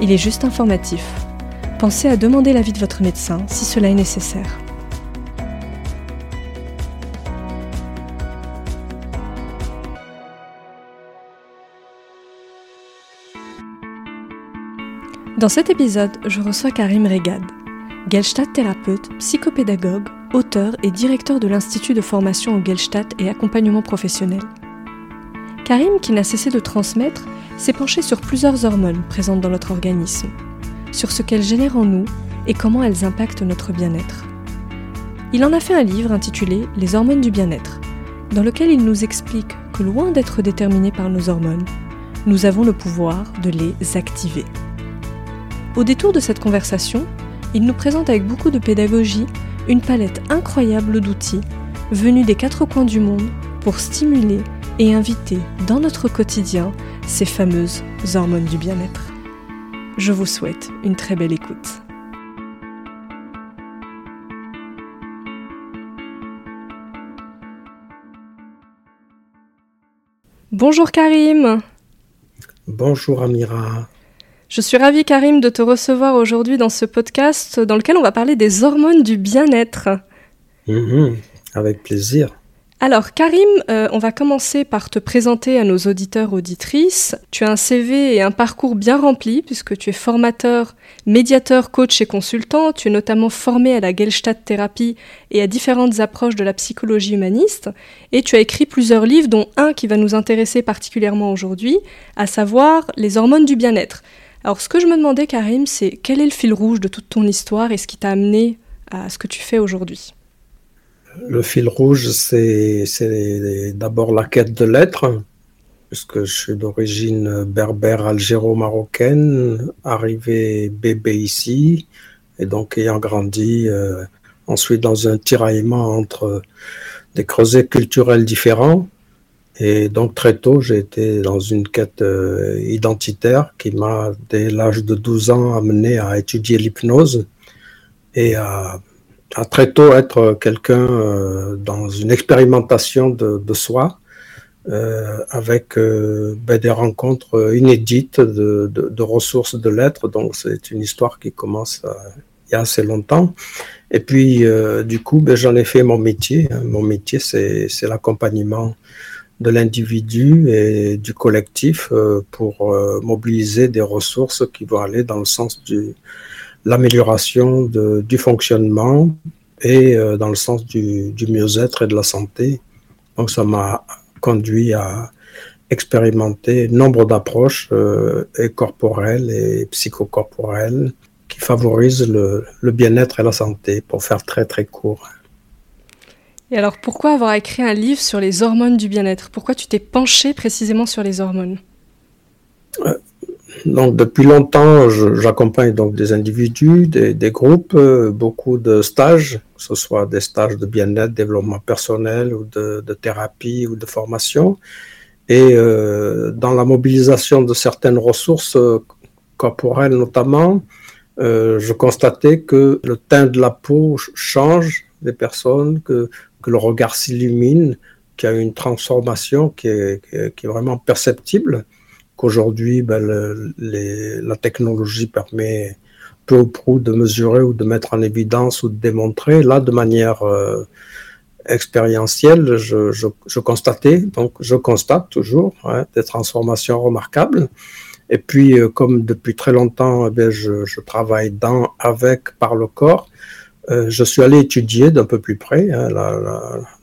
il est juste informatif. Pensez à demander l'avis de votre médecin si cela est nécessaire. Dans cet épisode, je reçois Karim Regad, Gelstadt thérapeute, psychopédagogue, auteur et directeur de l'Institut de formation au Gelstadt et accompagnement professionnel. Karim, qui n'a cessé de transmettre, s'est penché sur plusieurs hormones présentes dans notre organisme, sur ce qu'elles génèrent en nous et comment elles impactent notre bien-être. Il en a fait un livre intitulé Les hormones du bien-être, dans lequel il nous explique que loin d'être déterminés par nos hormones, nous avons le pouvoir de les activer. Au détour de cette conversation, il nous présente avec beaucoup de pédagogie une palette incroyable d'outils venus des quatre coins du monde pour stimuler et inviter dans notre quotidien ces fameuses hormones du bien-être. Je vous souhaite une très belle écoute. Bonjour Karim. Bonjour Amira. Je suis ravie Karim de te recevoir aujourd'hui dans ce podcast dans lequel on va parler des hormones du bien-être. Mhm, avec plaisir. Alors Karim, euh, on va commencer par te présenter à nos auditeurs auditrices. Tu as un CV et un parcours bien rempli puisque tu es formateur, médiateur, coach et consultant. Tu es notamment formé à la Gelstadt thérapie et à différentes approches de la psychologie humaniste. Et tu as écrit plusieurs livres dont un qui va nous intéresser particulièrement aujourd'hui, à savoir les hormones du bien-être. Alors ce que je me demandais Karim, c'est quel est le fil rouge de toute ton histoire et ce qui t'a amené à ce que tu fais aujourd'hui? Le fil rouge, c'est d'abord la quête de l'être, puisque je suis d'origine berbère algéro-marocaine, arrivé bébé ici, et donc ayant grandi euh, ensuite dans un tiraillement entre des creusets culturels différents. Et donc très tôt, j'ai été dans une quête euh, identitaire qui m'a, dès l'âge de 12 ans, amené à étudier l'hypnose et à à très tôt être quelqu'un euh, dans une expérimentation de, soi, euh, avec euh, ben, des rencontres inédites de, ressources de l'être. Donc c'est une histoire qui commence il y a assez longtemps. Et puis du coup, ben, j'en ai fait mon métier. Hein. Mon métier, c'est l'accompagnement de l'individu et du collectif pour mobiliser des ressources qui vont aller dans le sens du l'amélioration du fonctionnement et euh, dans le sens du, mieux-être et de la santé. Donc ça m'a conduit à expérimenter nombre d'approches euh, et corporelles et psychocorporelles qui favorisent le, le bien-être et la santé, pour faire très très court. Et alors pourquoi avoir écrit un livre sur les hormones du bien-être? Pourquoi tu t'es penché précisément sur les hormones? Euh, donc depuis longtemps, j'accompagne donc des individus, des, groupes, euh, beaucoup de stages, que ce soit des stages de bien-être, développement personnel ou de, thérapie ou de formation. Et euh, dans la mobilisation de certaines ressources euh, corporelles notamment, je constatais que le teint de la peau change des personnes, que, le regard s'illumine, qu'il y a une transformation qui est vraiment perceptible qu'aujourd'hui, ben, la technologie permet peu ou prou de mesurer ou de mettre en évidence ou de démontrer. Là, de manière euh, expérientielle, je, constatais, donc je constate toujours hein, des transformations remarquables. Et puis, euh, comme depuis très longtemps, eh je, travaille dans, avec, par le corps, je suis allé étudier d'un peu plus près hein,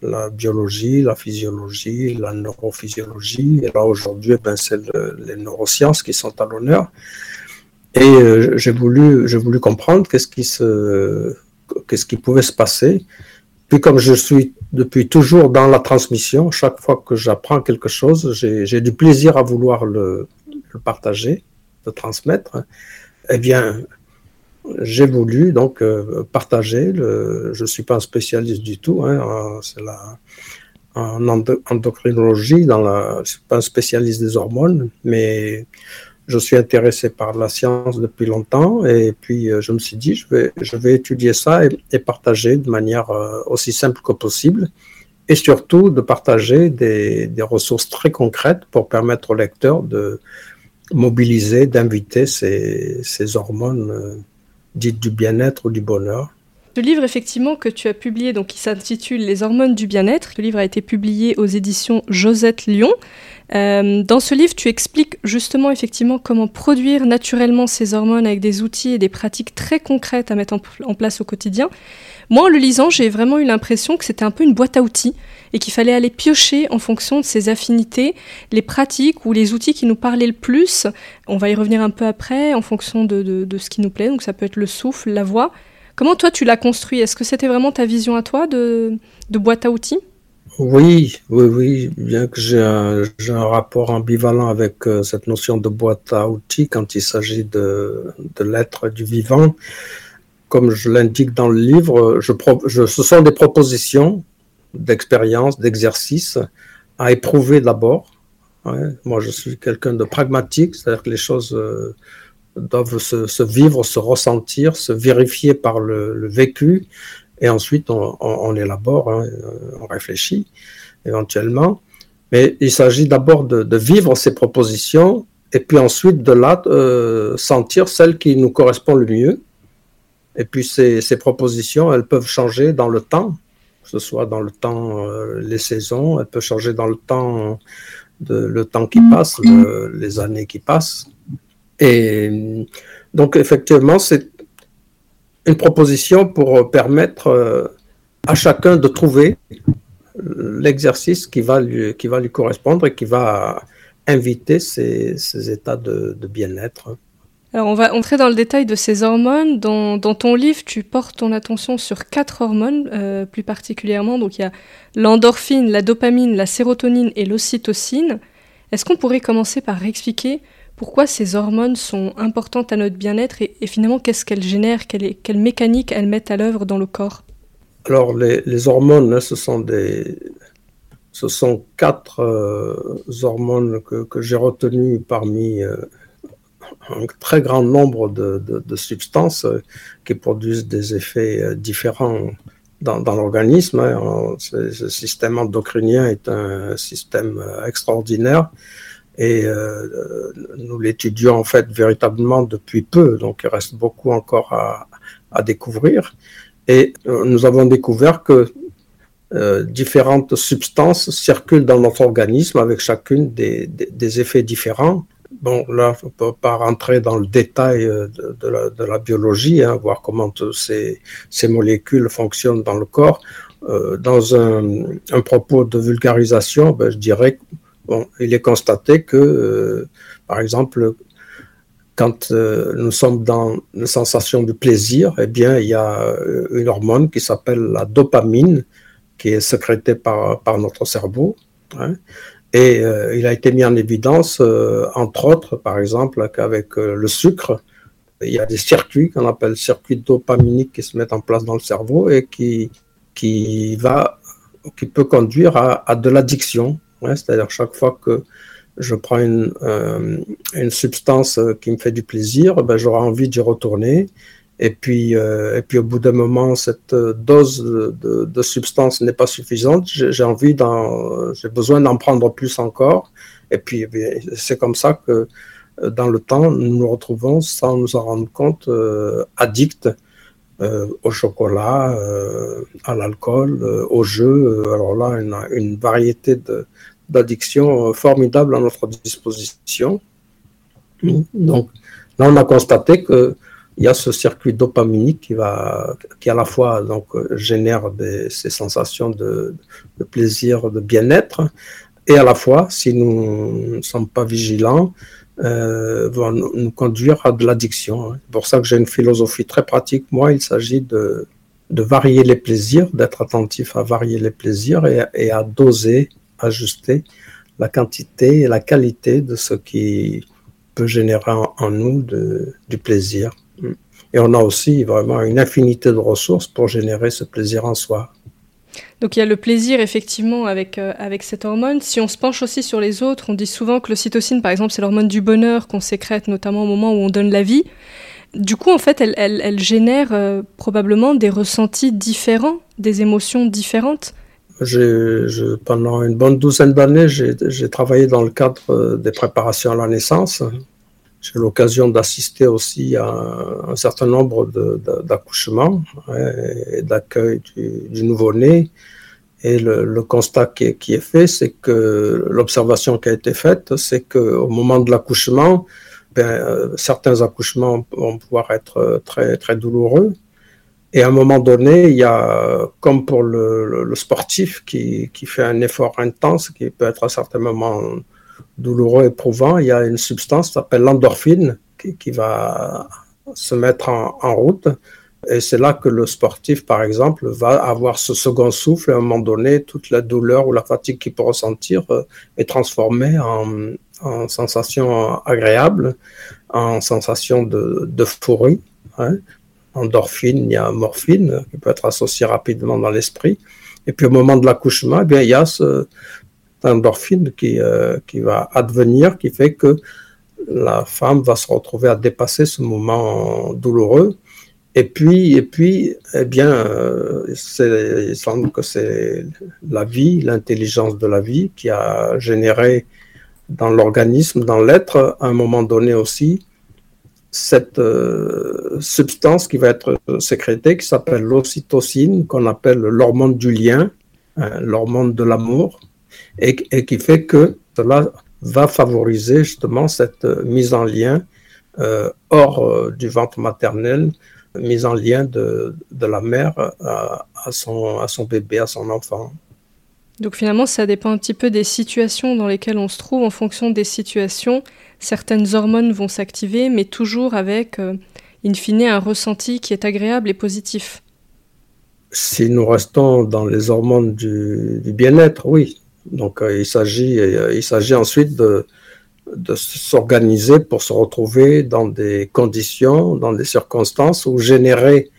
la, biologie, la physiologie, la neurophysiologie. Et là, aujourd'hui, eh ben, c'est le, les neurosciences qui sont à l'honneur. Et euh, j'ai voulu, voulu comprendre qu'est-ce qui se, qui pouvait se passer. Puis comme je suis depuis toujours dans la transmission, chaque fois que j'apprends quelque chose, j'ai du plaisir à vouloir le, le partager. de transmettre, eh bien, j'ai voulu donc partager. Le, je ne suis pas un spécialiste du tout. Hein, c'est la, en endocrinologie, dans la, je suis pas un spécialiste des hormones, mais je suis intéressé par la science depuis longtemps et puis euh, je me suis dit je vais, je vais étudier ça et, partager de manière euh, aussi simple que possible et surtout de partager des, des ressources très concrètes pour permettre au lecteur de mobiliser, d'inviter ces, ces hormones dites du bien-être ou du bonheur ce livre, effectivement, que tu as publié, donc qui s'intitule Les hormones du bien-être, ce livre a été publié aux éditions Josette Lyon. Euh, dans ce livre, tu expliques justement, effectivement, comment produire naturellement ces hormones avec des outils et des pratiques très concrètes à mettre en, place au quotidien. Moi, en le lisant, j'ai vraiment eu l'impression que c'était un peu une boîte à outils et qu'il fallait aller piocher en fonction de ses affinités, les pratiques ou les outils qui nous parlaient le plus. On va y revenir un peu après en fonction de, de ce qui nous plaît. Donc ça peut être le souffle, la voix. Comment toi tu l'as construit? Est-ce que c'était vraiment ta vision à toi de, boîte à outils? Oui, oui, oui, bien que j'ai un, rapport ambivalent avec euh, cette notion de boîte à outils quand il s'agit de, l'être du vivant. Comme je l'indique dans le livre, ce sont des propositions d'expérience, d'exercice à éprouver d'abord. Moi, je suis quelqu'un de pragmatique, c'est-à-dire que les choses euh, doivent se, vivre, se ressentir, se vérifier par le, vécu, et ensuite on, élabore, hein, on réfléchit éventuellement. Mais il s'agit d'abord de, vivre ces propositions, et puis ensuite de là euh, sentir celle qui nous correspond le mieux. Et puis ces, propositions, elles peuvent changer dans le temps, que ce soit dans le temps, euh, les saisons, elles peuvent changer dans le temps, de, le temps qui passe, les années qui passent. Et donc, effectivement, c'est une proposition pour permettre euh, à chacun de trouver l'exercice qui, va lui, qui va lui correspondre et qui va inviter ces, états de, bien-être. Alors, on va entrer dans le détail de ces hormones. Dans, ton livre, tu portes ton attention sur quatre hormones, euh, plus particulièrement. Donc, il y a l'endorphine, la dopamine, la sérotonine et l'ocytocine. Est-ce qu'on pourrait commencer par expliquer pourquoi ces hormones sont importantes à notre bien-être et, finalement qu'est-ce qu'elles génèrent, quelle, quelle, mécanique elles mettent à l'œuvre dans le corps? Alors les, hormones, hein, ce sont des, ce sont quatre euh, hormones que, j'ai retenues parmi euh, un très grand nombre de, substances euh, qui produisent des effets différents dans, l'organisme. Hein. Ce système endocrinien est un système extraordinaire et euh, nous l'étudions en fait véritablement depuis peu, donc il reste beaucoup encore à, à découvrir. Et euh, nous avons découvert que euh, différentes substances circulent dans notre organisme avec chacune des, des effets différents. Bon, là, on ne peut pas rentrer dans le détail euh, de, la, biologie, hein, voir comment ces, molécules fonctionnent dans le corps. Euh, dans un, propos de vulgarisation, ben, je dirais Bon, il est constaté que, euh, par exemple, quand nous sommes dans une sensation de plaisir, eh bien, il y a une hormone qui s'appelle la dopamine, qui est sécrétée par, par notre cerveau. Hein. Et il a été mis en évidence, entre autres, par exemple, qu'avec le sucre, il y a des circuits qu'on appelle circuits dopaminiques qui se mettent en place dans le cerveau et qui, qui, va, qui peut conduire à, de l'addiction c'est-à-dire chaque fois que je prends une, euh, une, substance qui me fait du plaisir, ben, j'aurai envie d'y retourner. Et puis, euh, et puis au bout d'un moment, cette dose de, de, substance n'est pas suffisante. J'ai envie d'en, j'ai besoin d'en prendre plus encore. Et puis, eh c'est comme ça que dans le temps, nous nous retrouvons sans nous en rendre compte addicts au chocolat, à l'alcool, au jeu. Alors là, une, une variété de, d'addiction euh, formidable à notre disposition. Donc là, on a constaté que il y a ce circuit dopaminique qui va, qui à la fois donc génère ces sensations de, plaisir, de bien-être, et à la fois, si nous ne sommes pas vigilants, euh, va nous, conduire à de l'addiction. C'est pour ça que j'ai une philosophie très pratique. Moi, il s'agit de, varier les plaisirs, d'être attentif à varier les plaisirs et à doser ajuster la quantité et la qualité de ce qui peut générer en, nous du plaisir. Et on a aussi vraiment une infinité de ressources pour générer ce plaisir en soi. Donc il y a le plaisir effectivement avec, euh, avec cette hormone. Si on se penche aussi sur les autres, on dit souvent que l'ocytocine, par exemple, c'est l'hormone du bonheur qu'on sécrète notamment au moment où on donne la vie. Du coup, en fait, elle, elle, génère euh, probablement des ressentis différents, des émotions différentes. pendant une bonne douzaine d'années, j'ai travaillé dans le cadre euh, des préparations à la naissance. J'ai l'occasion d'assister aussi à un, certain nombre d'accouchements et d'accueil du, nouveau-né. Et le, constat qui est, fait, c'est que l'observation qui a été faite, c'est qu'au moment de l'accouchement, ben, euh, certains accouchements vont pouvoir être très, très douloureux. Et à un moment donné, il y a, comme pour le, sportif qui, fait un effort intense, qui peut être à certains moments douloureux, éprouvant, il y a une substance qui s'appelle l'endorphine qui, va se mettre en, route. Et c'est là que le sportif, par exemple, va avoir ce second souffle. Et à un moment donné, toute la douleur ou la fatigue qu'il peut ressentir euh, est transformée en, en sensation agréable, en sensation d'euphorie. Hein. Endorphine, il y a morphine qui peut être associée rapidement dans l'esprit. Et puis au moment de l'accouchement, eh bien, il y a ce, endorphine qui, euh, qui va advenir, qui fait que la femme va se retrouver à dépasser ce moment douloureux. Et puis, et puis eh bien, euh, il semble que c'est la vie, l'intelligence de la vie qui a généré dans l'organisme, dans l'être, à un moment donné aussi, cette euh, substance qui va être sécrétée, qui s'appelle l'ocytocine, qu'on appelle l'hormone du lien, hein, l'hormone de l'amour, et, qui fait que cela va favoriser justement cette mise en lien euh, hors euh, du ventre maternel, mise en lien de, de la mère à, son, à son bébé, à son enfant. Donc finalement, ça dépend un petit peu des situations dans lesquelles on se trouve. En fonction des situations, certaines hormones vont s'activer, mais toujours avec, euh, in fine, un ressenti qui est agréable et positif. Si nous restons dans les hormones du bien-être, oui, donc euh, il s'agit euh, il s'agit ensuite de, s'organiser pour se retrouver dans des conditions, dans des circonstances où générer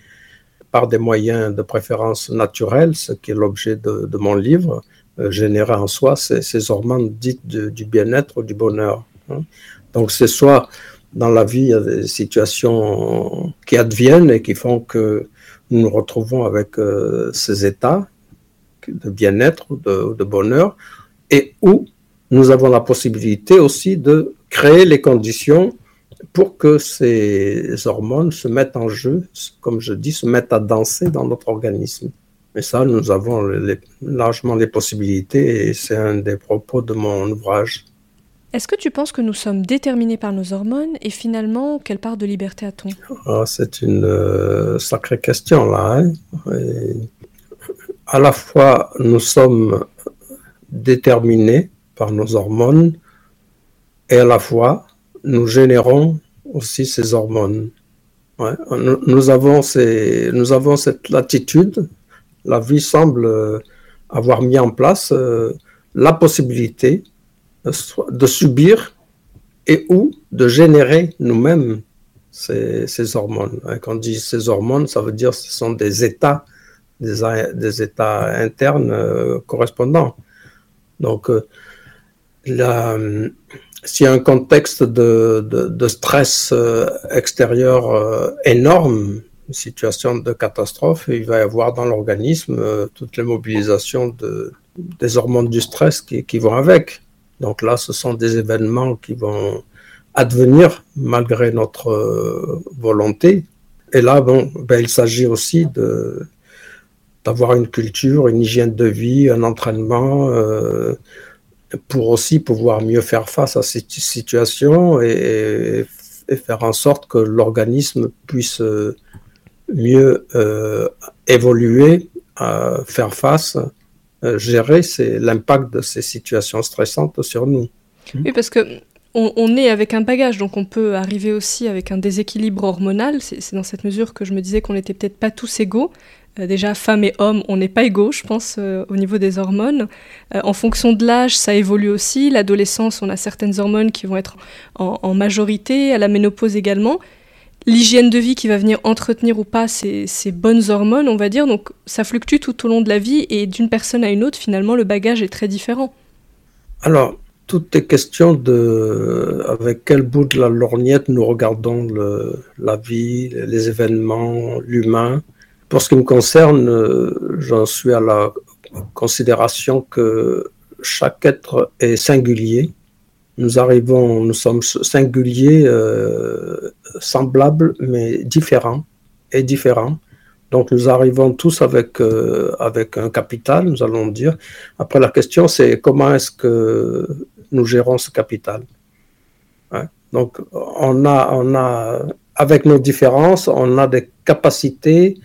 par des moyens de préférence naturels, ce qui est l'objet de, mon livre, euh, générer en soi ces, ces hormones dites du bien-être ou du bonheur. Hein. Donc c'est soit dans la vie, il y a des situations qui adviennent et qui font que nous nous retrouvons avec ces états de bien-être, de, de bonheur, et où nous avons la possibilité aussi de créer les conditions pour que ces hormones se mettent en jeu, comme je dis, se mettent à danser dans notre organisme. Et ça, nous avons largement les possibilités et c'est un des propos de mon ouvrage. Est-ce que tu penses que nous sommes déterminés par nos hormones et finalement, quelle part de liberté a-t-on? Ah, C'est une euh, sacrée question là. Hein à la fois nous sommes déterminés par nos hormones et à la fois nous générons aussi ces hormones. Nous, avons cette latitude. La vie semble avoir mis en place euh, la possibilité de subir et ou de générer nous-mêmes ces, hormones. Quand on dit ces hormones, ça veut dire que ce sont des états des, états internes euh, correspondants. Donc, euh, s'il y a un contexte de, stress euh, extérieur énorme, une situation de catastrophe, il va y avoir dans l'organisme toutes les mobilisations de, des hormones du stress qui, qui, vont avec. Donc là, ce sont des événements qui vont advenir malgré notre volonté. Et là, bon, ben, il s'agit aussi de, d'avoir une culture, une hygiène de vie, un entraînement, euh, pour aussi pouvoir mieux faire face à cette situation et, faire en sorte que l'organisme puisse euh, mieux euh, évoluer, faire face, gérer l'impact de ces situations stressantes sur nous. Oui, parce que on, est avec un bagage, donc on peut arriver aussi avec un déséquilibre hormonal. C'est dans cette mesure que je me disais qu'on n'était peut-être pas tous égaux. Euh, déjà, femmes et hommes, on n'est pas égaux, je pense, euh, au niveau des hormones. Euh, en fonction de l'âge, ça évolue aussi. L'adolescence, on a certaines hormones qui vont être en, majorité, à la ménopause également. L'hygiène de vie qui va venir entretenir ou pas ces, bonnes hormones, on va dire. Donc, ça fluctue tout au long de la vie et d'une personne à une autre, finalement, le bagage est très différent. Alors, tout est question de avec quel bout de la lorgnette nous regardons la vie, les événements, l'humain. Pour ce qui me concerne, euh, j'en suis à la considération que chaque être est singulier. Nous arrivons, nous sommes singuliers, euh, semblables, mais différents et différents. Donc nous arrivons tous avec, euh, avec un capital, nous allons dire. Après la question, c'est comment est-ce que nous gérons ce capital. Hein? Donc on a, on a, avec nos différences, on a des capacités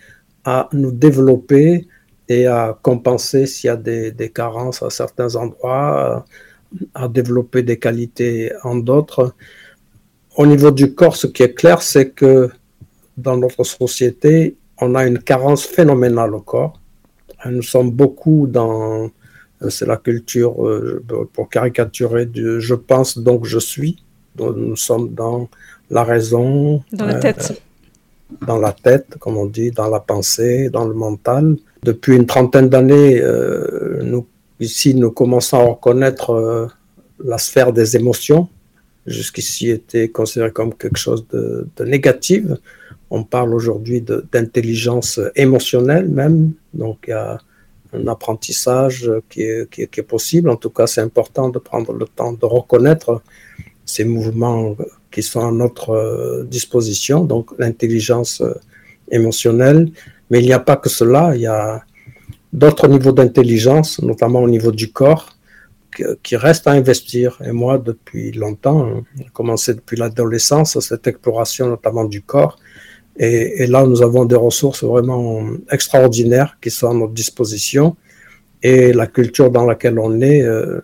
à nous développer et à compenser s'il y a des, carences à certains endroits, à développer des qualités en d'autres. Au niveau du corps, ce qui est clair, c'est que dans notre société, on a une carence phénoménale au corps. Nous sommes beaucoup dans, c'est la culture, euh, pour caricaturer, du je pense donc je suis. nous sommes dans la raison. Dans la tête. Euh, dans la tête, comme on dit, dans la pensée, dans le mental. Depuis une trentaine d'années, euh, ici, nous commençons à reconnaître euh, la sphère des émotions. Jusqu'ici était considéré comme quelque chose de, négatif. On parle aujourd'hui d'intelligence émotionnelle même. Donc il y a un apprentissage qui est possible. En tout cas, c'est important de prendre le temps de reconnaître ces mouvements qui sont à notre euh, disposition, donc l'intelligence euh, émotionnelle. Mais il n'y a pas que cela, il y a d'autres niveaux d'intelligence, notamment au niveau du corps, qui restent à investir. Et moi, depuis longtemps, j'ai commencé depuis l'adolescence, cette exploration notamment du corps. Et, là, nous avons des ressources vraiment extraordinaires qui sont à notre disposition. Et la culture dans laquelle on est, euh,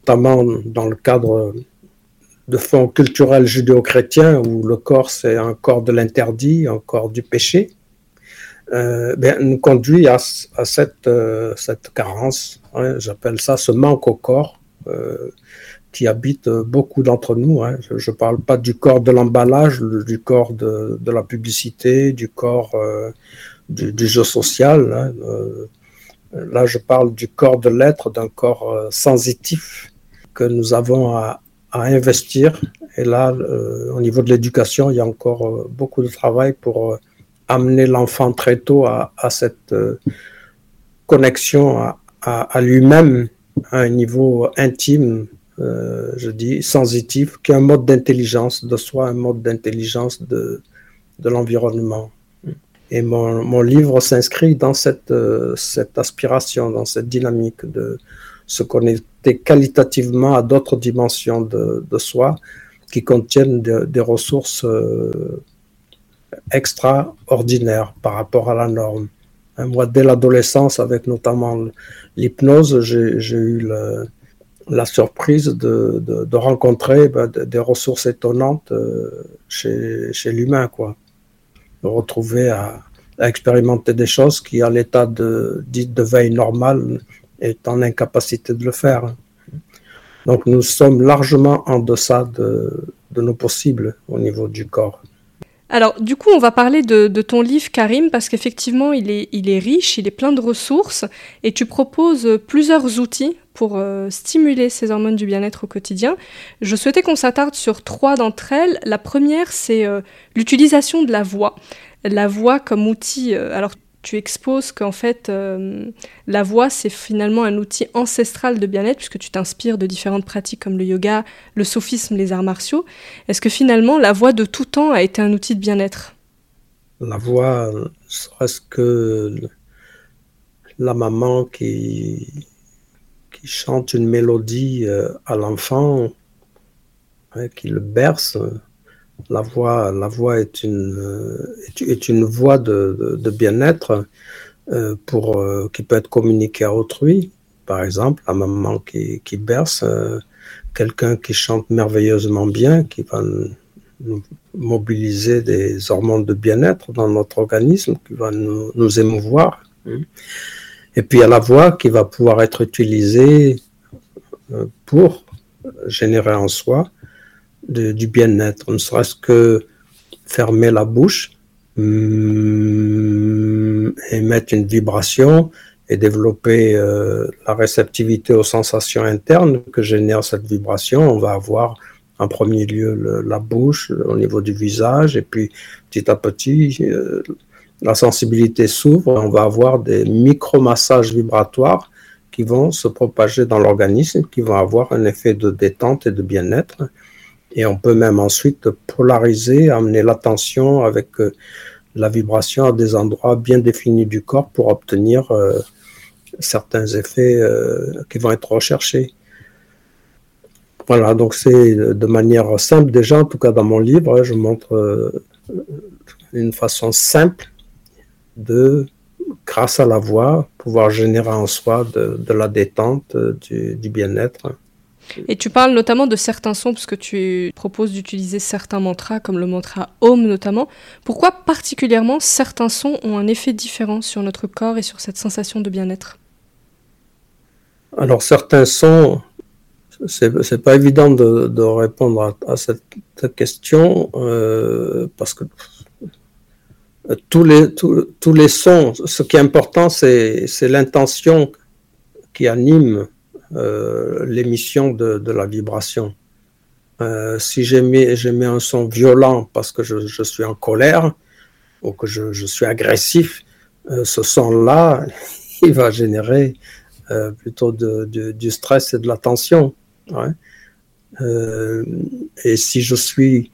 notamment dans le cadre de fond culturel judéo-chrétien où le corps c'est un corps de l'interdit, un corps du péché, euh, ben, nous conduit à, cette, euh, cette carence, hein, j'appelle ça ce manque au corps euh, qui habite beaucoup d'entre nous. Hein. Je ne parle pas du corps de l'emballage, du corps de, de, la publicité, du corps du, du, jeu social. Hein. là, je parle du corps de l'être, d'un corps sensitif que nous avons à, à investir. Et là, euh, au niveau de l'éducation, il y a encore euh, beaucoup de travail pour euh, amener l'enfant très tôt à, cette connexion à, à, lui-même à un niveau intime, je dis, sensitif, qui est un mode d'intelligence de soi, un mode d'intelligence de, de l'environnement. Et mon, mon livre s'inscrit dans cette, cette aspiration, dans cette dynamique de se connecter qualitativement à d'autres dimensions de, soi qui contiennent des ressources euh, extraordinaires par rapport à la norme. Hein, moi, dès l'adolescence, avec notamment l'hypnose, j'ai eu la surprise de, rencontrer ben, des ressources étonnantes euh, chez, l'humain, quoi. Retrouver à, expérimenter des choses qui, à l'état de, de veille normale, est en incapacité de le faire. Donc nous sommes largement en deçà de, nos possibles au niveau du corps. Alors, du coup, on va parler de, ton livre, Karim, parce qu'effectivement, il est, il est riche, il est plein de ressources, et tu proposes plusieurs outils pour euh, stimuler ces hormones du bien-être au quotidien. Je souhaitais qu'on s'attarde sur trois d'entre elles. La première, c'est euh, l'utilisation de la voix. La voix comme outil. Euh, alors, tu exposes qu'en fait, euh, la voix, c'est finalement un outil ancestral de bien-être, puisque tu t'inspires de différentes pratiques comme le yoga, le sophisme, les arts martiaux. Est-ce que finalement, la voix de tout temps a été un outil de bien-être? La voix, serait-ce que la maman qui, qui chante une mélodie euh, à l'enfant, hein, qui le berce, la voix, la voix est une, euh, est, une voix de, de, bien-être euh, pour euh, qui peut être communiquée à autrui. Par exemple, la maman qui, qui berce, quelqu'un qui chante merveilleusement bien, qui va nous mobiliser des hormones de bien-être dans notre organisme qui va nous, nous émouvoir. Hein. Et puis il y a la voix qui va pouvoir être utilisée euh, pour générer en soi du bien-être, ne serait-ce que fermer la bouche hum, et mettre une vibration et développer euh, la réceptivité aux sensations internes que génère cette vibration. On va avoir en premier lieu la bouche au niveau du visage et puis petit à petit euh, la sensibilité s'ouvre, on va avoir des micro-massages vibratoires qui vont se propager dans l'organisme, qui vont avoir un effet de détente et de bien-être. Et on peut même ensuite polariser, amener l'attention avec euh, la vibration à des endroits bien définis du corps pour obtenir euh, certains effets euh, qui vont être recherchés. Voilà, donc c'est de manière simple déjà, en tout cas dans mon livre, je montre une façon simple de, grâce à la voix, pouvoir générer en soi de, la détente, du, bien-être. Et tu parles notamment de certains sons, parce que tu proposes d'utiliser certains mantras, comme le mantra Om notamment. Pourquoi particulièrement certains sons ont un effet différent sur notre corps et sur cette sensation de bien-être? Alors certains sons, c'est pas évident de, répondre à, cette, question, euh, parce que tous les, tous, les sons, ce qui est important, c'est l'intention qui anime euh, l'émission de, la vibration. Euh, si j'émets un son violent parce que je, suis en colère ou que je, suis agressif, euh, ce son-là, il va générer plutôt du stress et de la tension. et si je suis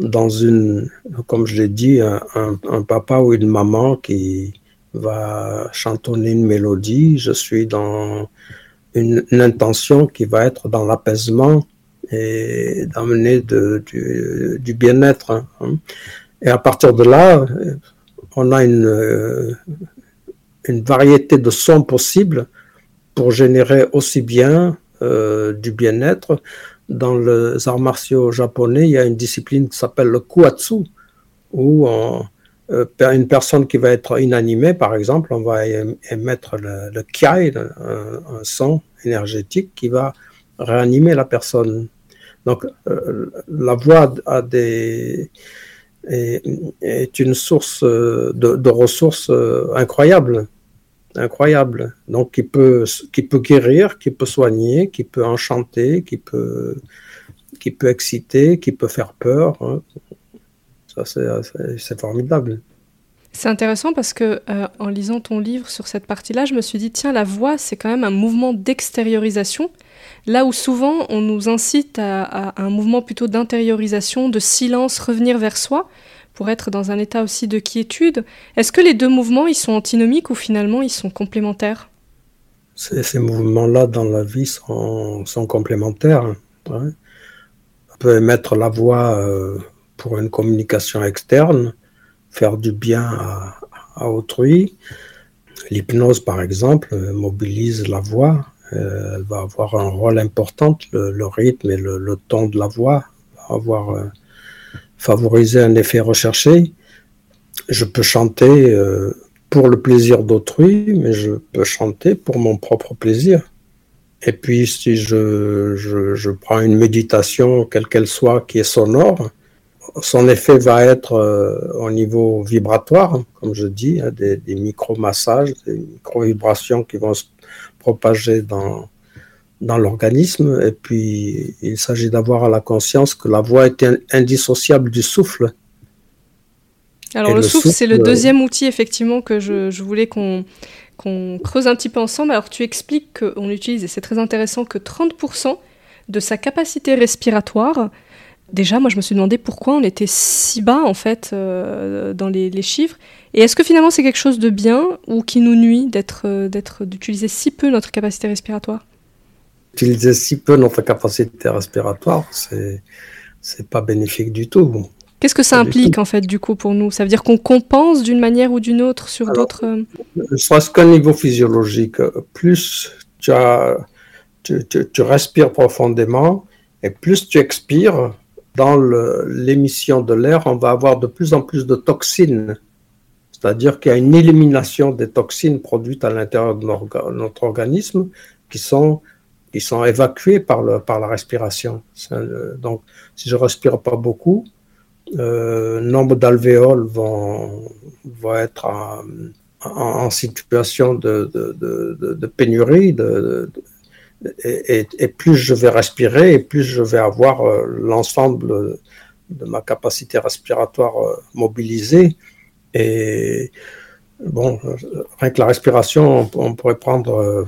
dans une, comme je l'ai dit, un, papa ou une maman qui va chantonner une mélodie. Je suis dans une, intention qui va être dans l'apaisement et d'amener du, bien-être. Hein. Et à partir de là, on a une, une variété de sons possibles pour générer aussi bien euh, du bien-être dans les arts martiaux japonais, il y a une discipline qui s'appelle le kuatsu, où euh, une personne qui va être inanimée, par exemple, on va émettre le, le un, son énergétique qui va réanimer la personne. Donc, euh, la voix a des, est, une source de, de ressources euh, incroyables incroyable. Donc, qui peut, qui peut guérir, qui peut soigner, qui peut enchanter, qui peut, qui peut exciter, qui peut faire peur. Hein. Ça, c'est formidable. C'est intéressant parce que euh, en lisant ton livre sur cette partie-là, je me suis dit tiens, la voix, c'est quand même un mouvement d'extériorisation, là où souvent on nous incite à un mouvement plutôt d'intériorisation, de silence, revenir vers soi pour être dans un état aussi de quiétude. Est-ce que les deux mouvements, ils sont antinomiques ou finalement ils sont complémentaires? Ces, mouvements-là dans la vie sont, complémentaires. On peut émettre la voix euh, pour une communication externe, faire du bien à, autrui. L'hypnose, par exemple, mobilise la voix. Euh, elle va avoir un rôle important, le, rythme et le, ton de la voix va avoir euh, favoriser un effet recherché. Je peux chanter euh, pour le plaisir d'autrui, mais je peux chanter pour mon propre plaisir. Et puis si je, prends une méditation, quelle qu'elle soit, qui est sonore, son effet va être euh, au niveau vibratoire, comme je dis, hein, des, des micro-massages, des micro-vibrations qui vont se propager dans, dans l'organisme. Et puis, il s'agit d'avoir à la conscience que la voix est indissociable du souffle. Alors, le, souffle, c'est le deuxième outil, effectivement, que je, voulais qu'on creuse un petit peu ensemble. Alors, tu expliques qu'on utilise, et c'est très intéressant, que 30% de sa capacité respiratoire. Déjà, moi, je me suis demandé pourquoi on était si bas, en fait, euh, dans les, les, chiffres. Et est-ce que finalement, c'est quelque chose de bien ou qui nous nuit d'être, d'utiliser si peu notre capacité respiratoire? Utiliser si peu notre capacité respiratoire, c'est c'est pas bénéfique du tout. Qu'est-ce que ça implique en fait du coup pour nous? Ça veut dire qu'on compense d'une manière ou d'une autre sur d'autres. Euh, serait-ce qu'un niveau physiologique, plus tu, as, tu, tu, respires profondément et plus tu expires, dans l'émission de l'air, on va avoir de plus en plus de toxines. C'est-à-dire qu'il y a une élimination des toxines produites à l'intérieur de notre organisme qui sont, qui sont évacuées par, le, par la respiration. Donc, si je respire pas beaucoup, euh, nombre d'alvéoles vont, vont être en, situation de, de, de, de pénurie, et, plus je vais respirer, et plus je vais avoir euh, l'ensemble de ma capacité respiratoire euh, mobilisée. Et bon, rien que la respiration, on, pourrait prendre euh,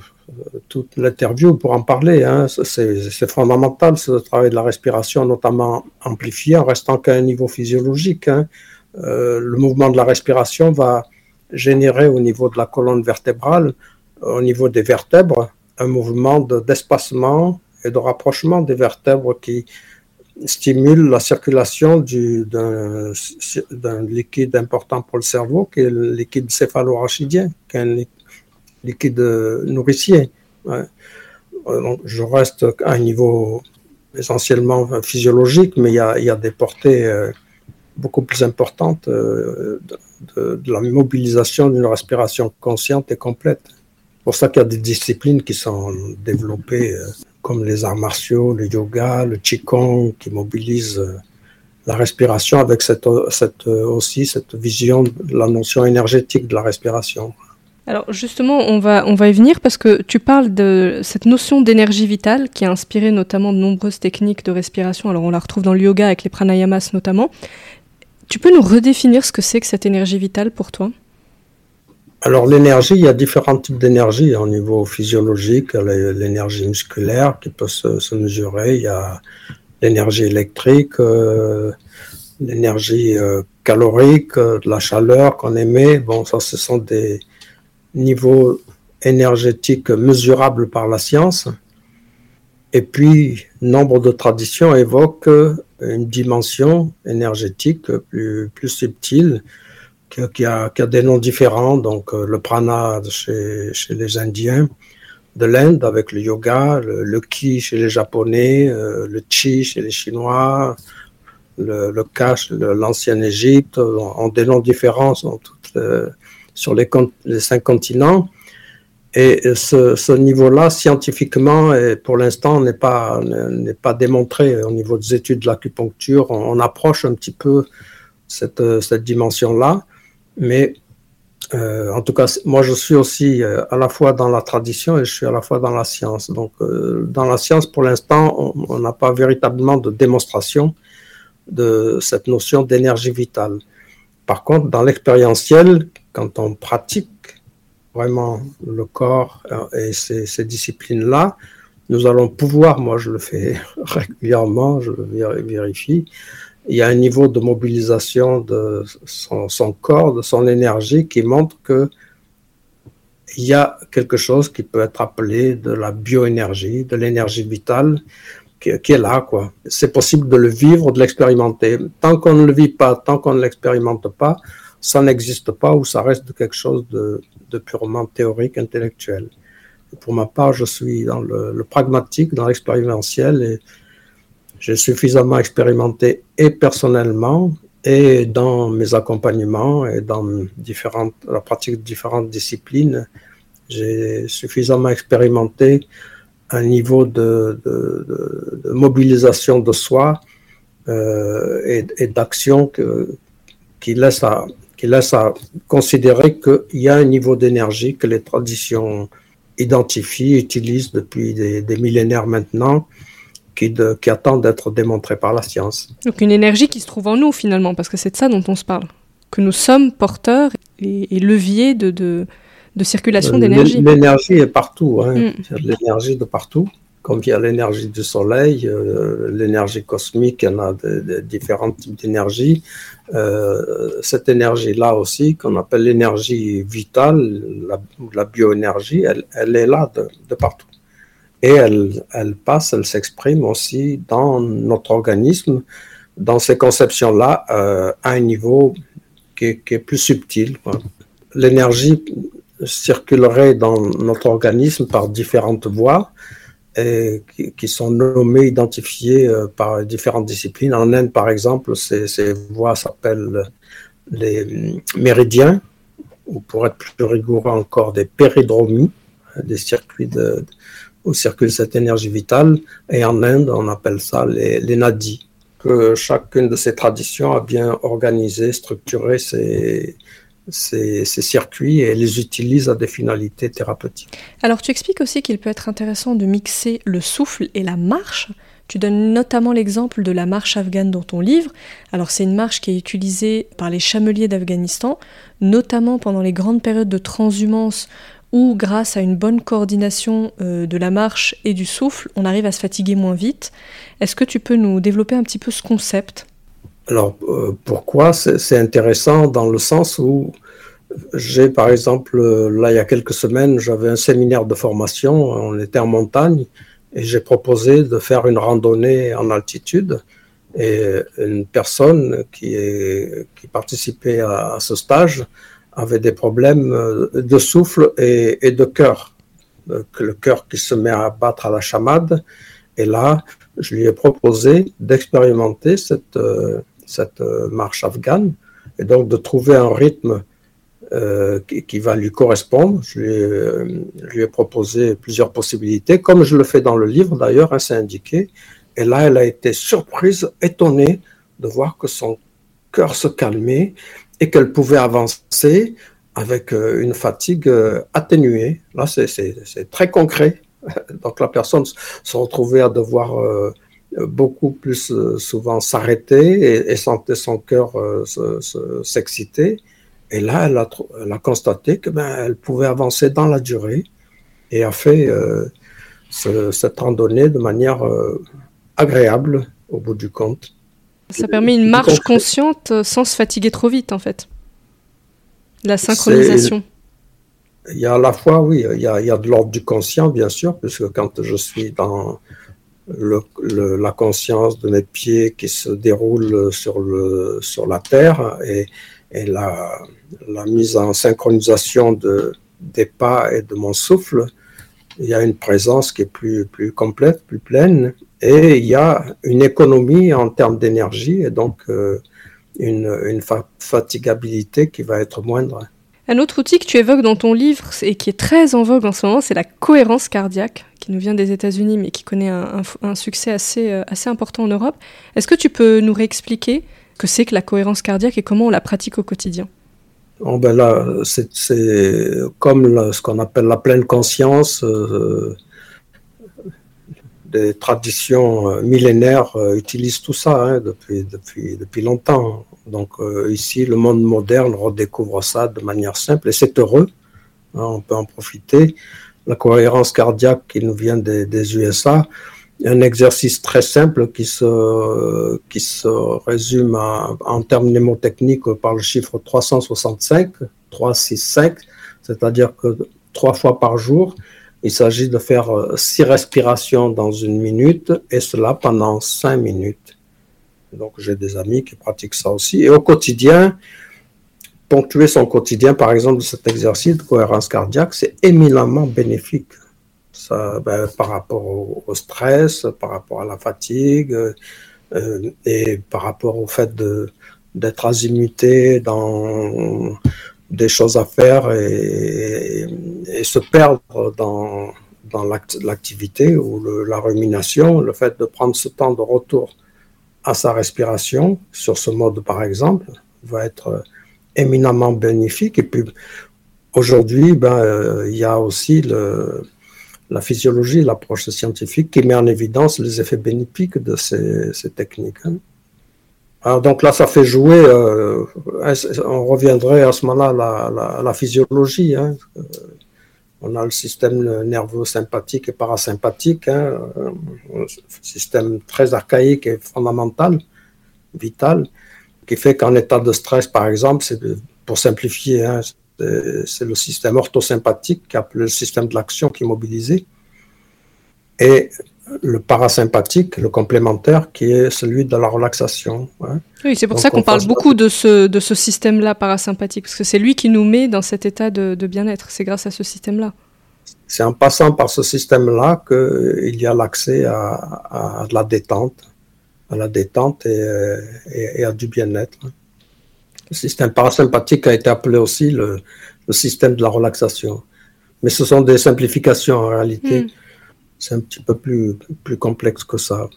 toute l'interview pour en parler. Hein. C'est fondamental, ce travail de la respiration, notamment amplifié en restant qu'à un niveau physiologique. Hein. Le mouvement de la respiration va générer au niveau de la colonne vertébrale, au niveau des vertèbres, un mouvement d'espacement et de rapprochement des vertèbres qui stimule la circulation d'un liquide important pour le cerveau, qui est le liquide céphalorachidien, qui est un liquide nourricier. Donc, je reste à un niveau essentiellement physiologique, mais il y a, des portées euh, beaucoup plus importantes euh, de, la mobilisation d'une respiration consciente et complète. C'est pour ça qu'il y a des disciplines qui sont développées, euh, comme les arts martiaux, le yoga, le qigong, qui mobilisent euh, la respiration avec cette, cette, aussi cette vision de la notion énergétique de la respiration. Alors justement, on va, on va y venir parce que tu parles de cette notion d'énergie vitale qui a inspiré notamment de nombreuses techniques de respiration. Alors on la retrouve dans le yoga avec les pranayamas notamment. Tu peux nous redéfinir ce que c'est que cette énergie vitale pour toi? Alors l'énergie, il y a différents types d'énergie au niveau physiologique. L'énergie musculaire qui peut se, mesurer, il y a l'énergie électrique, euh, l'énergie euh, calorique, euh, la chaleur qu'on émet. Bon, ça, ce sont des niveaux énergétiques mesurables par la science. Et puis, nombre de traditions évoquent une dimension énergétique plus subtile qui, a, qui a, des noms différents. Donc, euh, le prana chez, chez, les Indiens de l'Inde avec le yoga, le, ki chez les Japonais, euh, le chi chez les Chinois, le, le ka l'ancienne Égypte, ont des noms différents sont toutes, euh, sur les, les, cinq continents. Et ce, ce niveau-là, scientifiquement, et pour l'instant, n'est pas, n'est pas démontré au niveau des études de l'acupuncture. On, on, approche un petit peu cette, cette dimension-là. Mais euh, en tout cas, moi, je suis aussi euh, à la fois dans la tradition et je suis à la fois dans la science. Donc, euh, dans la science, pour l'instant, on n'a pas véritablement de démonstration de cette notion d'énergie vitale. Par contre, dans l'expérientiel, quand on pratique vraiment le corps et ces, ces disciplines-là, nous allons pouvoir, moi je le fais régulièrement, je le vérifie, il y a un niveau de mobilisation de son, corps, de son énergie qui montre que il y a quelque chose qui peut être appelé de la bioénergie, de l'énergie vitale qui, est là. C'est possible de le vivre, de l'expérimenter. Tant qu'on ne le vit pas, tant qu'on ne l'expérimente pas, ça n'existe pas ou ça reste quelque chose de, purement théorique, intellectuel. pour ma part, je suis dans le, pragmatique, dans l'expérientiel et j'ai suffisamment expérimenté et personnellement et dans mes accompagnements et dans la pratique de différentes disciplines. J'ai suffisamment expérimenté un niveau de, mobilisation de soi euh, et, d'action qui laisse à considérer qu'il y a un niveau d'énergie que les traditions identifient, utilisent depuis des millénaires maintenant, qui, de, qui d'être démontré par la science. Donc une énergie qui se trouve en nous finalement, parce que c'est de ça dont on se parle, que nous sommes porteurs et, et leviers de, de, de circulation euh, d'énergie. L'énergie est partout, hein. mm. il y a de l'énergie de partout. Comme il y a l'énergie du soleil, euh, l'énergie cosmique, il y en a de, différents types d'énergie. Euh, cette énergie-là aussi, qu'on appelle l'énergie vitale, la, la bioénergie, elle, elle, est là de partout et elle, elle passe, elle s'exprime aussi dans notre organisme, dans ces conceptions-là, euh, à un niveau qui est, plus subtil. L'énergie circulerait dans notre organisme par différentes voies qui, sont nommées, identifiées euh, par différentes disciplines. En Inde, par exemple, ces voies s'appellent les méridiens, ou pour être plus rigoureux encore, des péridromies, des circuits de, où circule cette énergie vitale. Et en Inde, on appelle ça les, les nadis. Que chacune de ces traditions a bien organisé, structuré ses, ces, circuits et les utilise à des finalités thérapeutiques. Alors tu expliques aussi qu'il peut être intéressant de mixer le souffle et la marche. Tu donnes notamment l'exemple de la marche afghane dans ton livre. Alors c'est une marche qui est utilisée par les chameliers d'Afghanistan, notamment pendant les grandes périodes de transhumance où grâce à une bonne coordination euh, de la marche et du souffle, on arrive à se fatiguer moins vite. Est-ce que tu peux nous développer un petit peu ce concept? Alors, euh, pourquoi? C'est intéressant dans le sens où j'ai, par exemple, là, il y a quelques semaines, j'avais un séminaire de formation, on était en montagne, et j'ai proposé de faire une randonnée en altitude. Et une personne qui participait à, ce stage avait des problèmes de souffle et, de cœur. Le cœur qui se met à battre à la chamade. Et là, je lui ai proposé d'expérimenter cette, euh, euh, marche afghane, et donc de trouver un rythme euh, qui, va lui correspondre. Je lui, ai, proposé plusieurs possibilités, comme je le fais dans le livre d'ailleurs, hein, c'est indiqué. Et là, elle a été surprise, étonnée de voir que son cœur se calmait et qu'elle pouvait avancer avec euh, une fatigue atténuée. Là, c'est très concret. Donc la personne se retrouvait à devoir beaucoup plus euh, souvent s'arrêter et, sentait son cœur euh, s'exciter. Et là, elle a, constaté que ben, elle pouvait avancer dans la durée et a fait euh, cette randonnée de manière agréable au bout du compte. Ça permet une marche consciente sans se fatiguer trop vite, en fait. La synchronisation. Il y a à la fois, oui, il y a, il y a de l'ordre du conscient, bien sûr, puisque quand je suis dans, le, la conscience de mes pieds qui se déroule sur, le, sur la terre et, et la, la, mise en synchronisation de, des pas et de mon souffle, il y a une présence qui est plus, plus complète, plus pleine, et il y a une économie en termes d'énergie et donc euh, une, une fatigabilité qui va être moindre. Un autre outil que tu évoques dans ton livre et qui est très en vogue en ce moment, c'est la cohérence cardiaque, qui nous vient des États-Unis mais qui connaît un, succès assez, euh, assez important en Europe. Est-ce que tu peux nous réexpliquer ce que c'est que la cohérence cardiaque et comment on la pratique au quotidien? Oh ben là, c'est comme ce qu'on appelle la pleine conscience. Euh, des traditions euh, millénaires utilisent tout ça hein, depuis, depuis, depuis longtemps. Donc euh, ici, le monde moderne redécouvre ça de manière simple et c'est heureux. Hein, on peut en profiter. La cohérence cardiaque qui nous vient des, USA, un exercice très simple qui se, qui se résume en termes mnémotechniques par le chiffre 365, 365, c'est-à-dire que trois fois par jour, il s'agit de faire euh, six respirations dans une minute et cela pendant cinq minutes. Donc j'ai des amis qui pratiquent ça aussi. Et au quotidien, ponctuer son quotidien, par exemple, de cet exercice de cohérence cardiaque, c'est éminemment bénéfique. Ça, ben, par rapport au, stress, par rapport à la fatigue, euh, et par rapport au fait d'être azimuté dans des choses à faire et, se perdre dans, dans l'activité ou la rumination, le fait de prendre ce temps de retour à sa respiration, sur ce mode par exemple, va être euh, éminemment bénéfique. Et puis aujourd'hui, ben, euh, il y a aussi la physiologie, l'approche scientifique qui met en évidence les effets bénéfiques de ces, ces techniques. Hein. Alors donc là, ça fait jouer, euh, on reviendrait à ce moment-là à la, physiologie. Hein. On a le système nerveux sympathique et parasympathique, hein, un système très archaïque et fondamental, vital, qui fait qu'en état de stress, par exemple, c'est pour simplifier, hein, c'est le système orthosympathique qui appelé le système de l'action qui est mobilisé, et le parasympathique, le complémentaire, qui est celui de la relaxation. Hein. Oui, c'est pour ça qu'on parle beaucoup de ce, de ce système-là parasympathique, parce que c'est lui qui nous met dans cet état de, bien-être. C'est grâce à ce système-là. c'est en passant par ce système-là qu'il y a l'accès à, la détente, à la détente et, à du bien-être. Le système parasympathique a été appelé aussi le, système de la relaxation. Mais ce sont des simplifications en réalité. Hmm. C'est un petit peu plus, plus complexe que ça.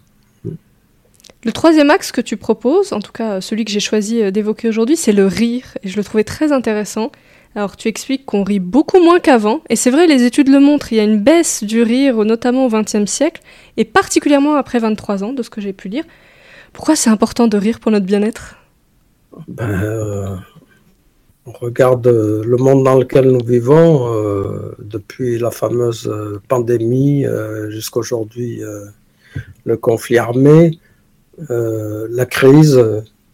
Le troisième axe que tu proposes, en tout cas celui que j'ai choisi euh, d'évoquer aujourd'hui, c'est le rire. Et je le trouvais très intéressant. Alors tu expliques qu'on rit beaucoup moins qu'avant, et c'est vrai, les études le montrent, il y a une baisse du rire, notamment au XXe siècle, et particulièrement après 23 ans, de ce que j'ai pu lire. Pourquoi c'est important de rire pour notre bien-être? Ben, euh, On regarde euh, le monde dans lequel nous vivons, euh, depuis la fameuse pandémie jusqu'à aujourd'hui, le conflit armé, la crise,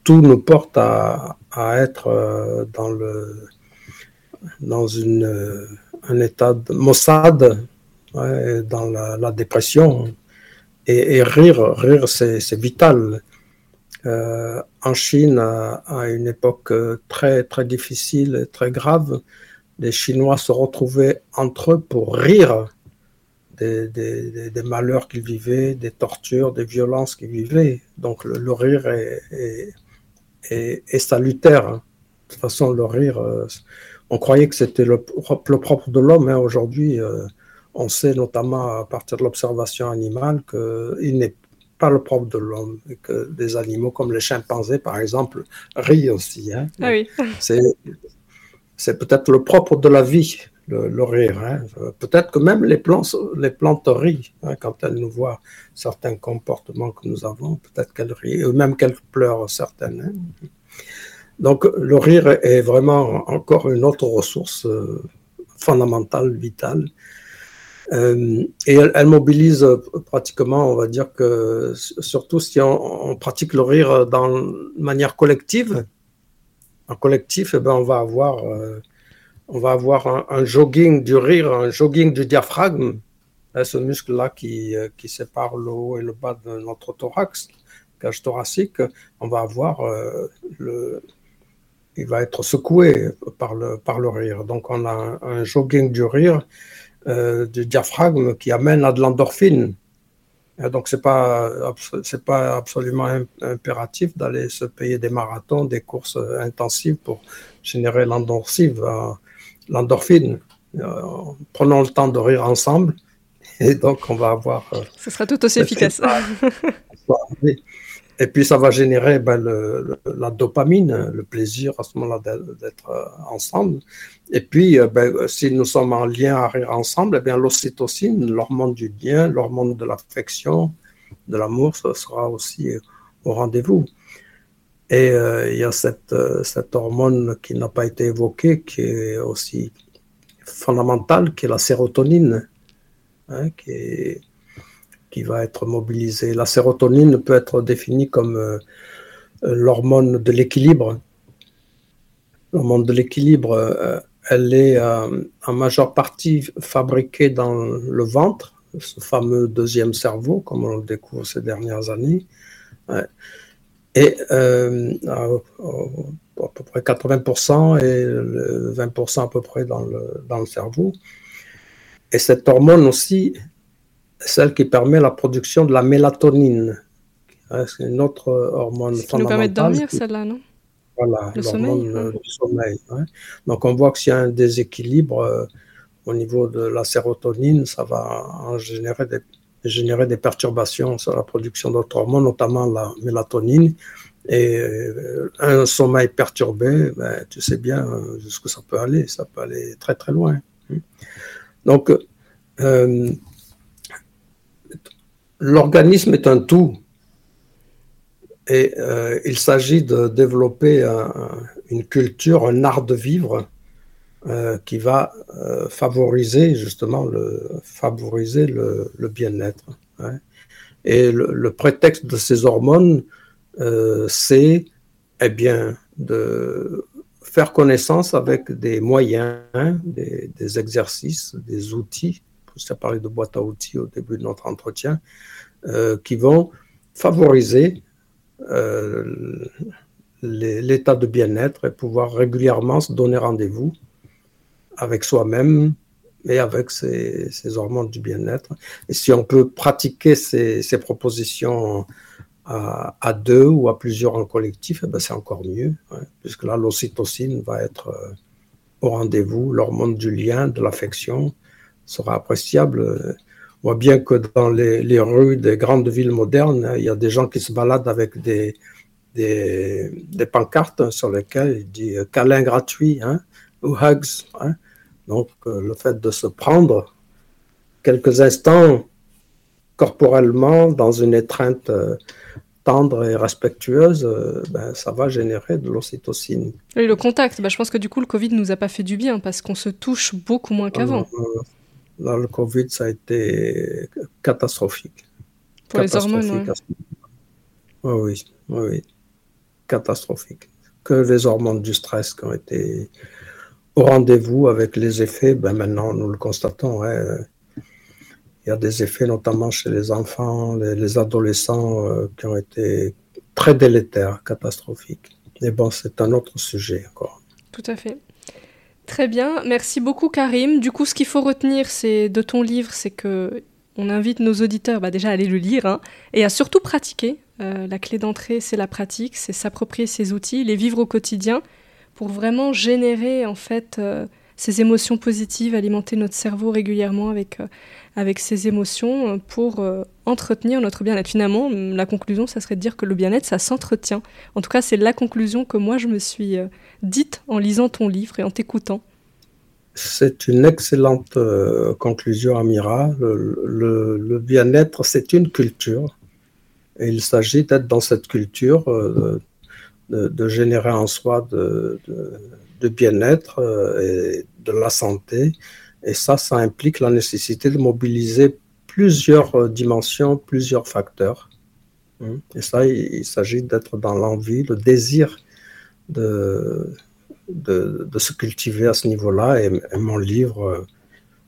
tout nous porte à être dans une, euh, un état de maussade, dans la, dépression. Et, rire, rire, c'est vital. Euh, en Chine, à, une époque très, très difficile et très grave, les Chinois se retrouvaient entre eux pour rire des, malheurs qu'ils vivaient, des tortures, des violences qu'ils vivaient. Donc le, rire est, salutaire. De toute façon, le rire, euh, on croyait que c'était le, propre de l'homme. Hein. Aujourd'hui, euh, on sait notamment à partir de l'observation animale qu'il n'est pas le propre de l'homme et que des animaux comme les chimpanzés, par exemple, rient aussi. Hein. Ah oui. C'est peut-être le propre de la vie, le, rire. Hein. Peut-être que même les plantes, les plantes rient quand elles nous voient certains comportements que nous avons. Peut-être qu'elles rient, ou même qu'elles pleurent certaines. Donc le rire est vraiment encore une autre ressource euh, fondamentale, vitale. Euh, et elle, mobilise pratiquement, on va dire que surtout si on, pratique le rire dans manière collective, en collectif, eh ben on va avoir, euh, on va avoir un, jogging du rire, un jogging du diaphragme, hein, ce muscle-là qui, qui sépare le haut et le bas de notre thorax, cage thoracique. On va avoir le, il va être secoué par le, par le rire. Donc on a un, jogging du rire, euh, du diaphragme qui amène à de l'endorphine. Donc c'est pas c'est pas absolument impératif d'aller se payer des marathons, des courses intensives pour générer l'endorphine. Euh, l'endorphine. Euh, prenons le temps de rire ensemble et donc on va avoir. Ce sera tout aussi efficace. Et puis ça va générer ben, la dopamine, le plaisir à ce moment-là d'être euh, ensemble. Et puis, euh, ben, si nous sommes en lien à rire ensemble, eh bien l'ocytocine, l'hormone du bien, l'hormone de l'affection, de l'amour, ça sera aussi au rendez-vous. Et euh, il y a cette, cette hormone qui n'a pas été évoquée, qui est aussi fondamentale, qui est la sérotonine, hein, qui est qui va être mobilisée. La sérotonine peut être définie comme euh, l'hormone de l'équilibre. L'hormone de l'équilibre, euh, elle est euh, en majeure partie fabriquée dans le ventre, ce fameux deuxième cerveau, comme on le découvre ces dernières années. Et à, peu près 80% et 20% à peu près dans le, dans le cerveau. Et cette hormone aussi, celle qui permet la production de la mélatonine. C'est une autre hormone qui nous permet de dormir, celle-là, non? Voilà, l'hormone du sommeil. Donc on voit que s'il y a un déséquilibre euh, au niveau de la sérotonine, ça va en générer des, générer des perturbations sur la production d'autres hormones, notamment la mélatonine. Et euh, un sommeil perturbé, ben, tu sais bien euh, jusqu'où ça peut aller, ça peut aller très très loin. Donc, l'organisme est un tout. Et euh, il s'agit de développer une culture, un art de vivre euh, qui va euh, favoriser justement le, favoriser le, bien-être. Hein. Et le, prétexte de ces hormones, c'est eh bien de faire connaissance avec des moyens, des, des exercices, des outils je parlé de boîte à outils au début de notre entretien, euh, qui vont favoriser euh, l'état de bien-être et pouvoir régulièrement se donner rendez-vous avec soi-même mais avec ces, hormones du bien-être. Et si on peut pratiquer ces, propositions à, deux ou à plusieurs en collectif, eh ben c'est encore mieux, hein, puisque là, l'ocytocine va être euh, au rendez-vous, l'hormone du lien, de l'affection sera appréciable. On voit bien que dans les, rues des grandes villes modernes, il y a des gens qui se baladent avec des, des, pancartes sur lesquelles il dit euh, câlin gratuit hein, ou hugs. Hein. Donc, euh, le fait de se prendre quelques instants corporellement dans une étreinte euh, tendre et respectueuse, ben, ça va générer de l'ocytocine. Et le contact, ben, je pense que du coup, le Covid nous a pas fait du bien parce qu'on se touche beaucoup moins qu'avant. Là, le Covid, ça a été catastrophique. Pour les hormones, oui, oui, oui, catastrophique. Que les hormones du stress qui ont été au rendez-vous avec les effets, ben maintenant nous le constatons. Hein. Il y a des effets notamment chez les enfants, les, adolescents euh, qui ont été très délétères, catastrophiques. Mais bon, c'est un autre sujet encore. Tout à fait. Très bien, merci beaucoup Karim. Du coup, ce qu'il faut retenir c'est de ton livre, c'est que on invite nos auditeurs bah, déjà à aller le lire hein, et à surtout pratiquer. Euh, la clé d'entrée, c'est la pratique, c'est s'approprier ces outils, les vivre au quotidien pour vraiment générer en fait euh, ces émotions positives, alimenter notre cerveau régulièrement avec, euh, avec ces émotions euh, pour entretenir notre bien-être. Finalement, la conclusion, ça serait de dire que le bien-être, ça s'entretient. En tout cas, c'est la conclusion que moi, je me suis dite en lisant ton livre et en t'écoutant. C'est une excellente conclusion, Amira. Le, bien-être, c'est une culture. Et il s'agit d'être dans cette culture, de, générer en soi de, bien-être euh, et de la santé. Et ça, ça implique la nécessité de mobiliser plusieurs euh, dimensions, plusieurs facteurs. Hein. Et ça, il, s'agit d'être dans l'envie, le désir de, de, se cultiver à ce niveau-là. Et, mon livre euh,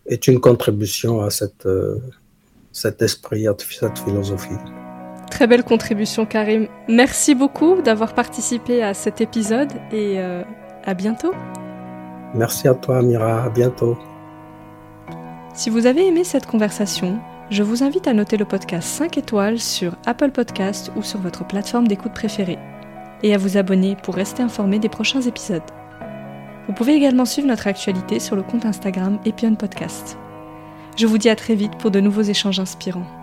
est une contribution à cette, cet esprit, à cette philosophie. Très belle contribution Karim. Merci beaucoup d'avoir participé à cet épisode et euh, à bientôt. Merci à toi Amira, à bientôt. Si vous avez aimé cette conversation, je vous invite à noter le podcast 5 étoiles sur Apple Podcast ou sur votre plateforme d'écoute préférée et à vous abonner pour rester informé des prochains épisodes. Vous pouvez également suivre notre actualité sur le compte Instagram Epion Podcast. Je vous dis à très vite pour de nouveaux échanges inspirants.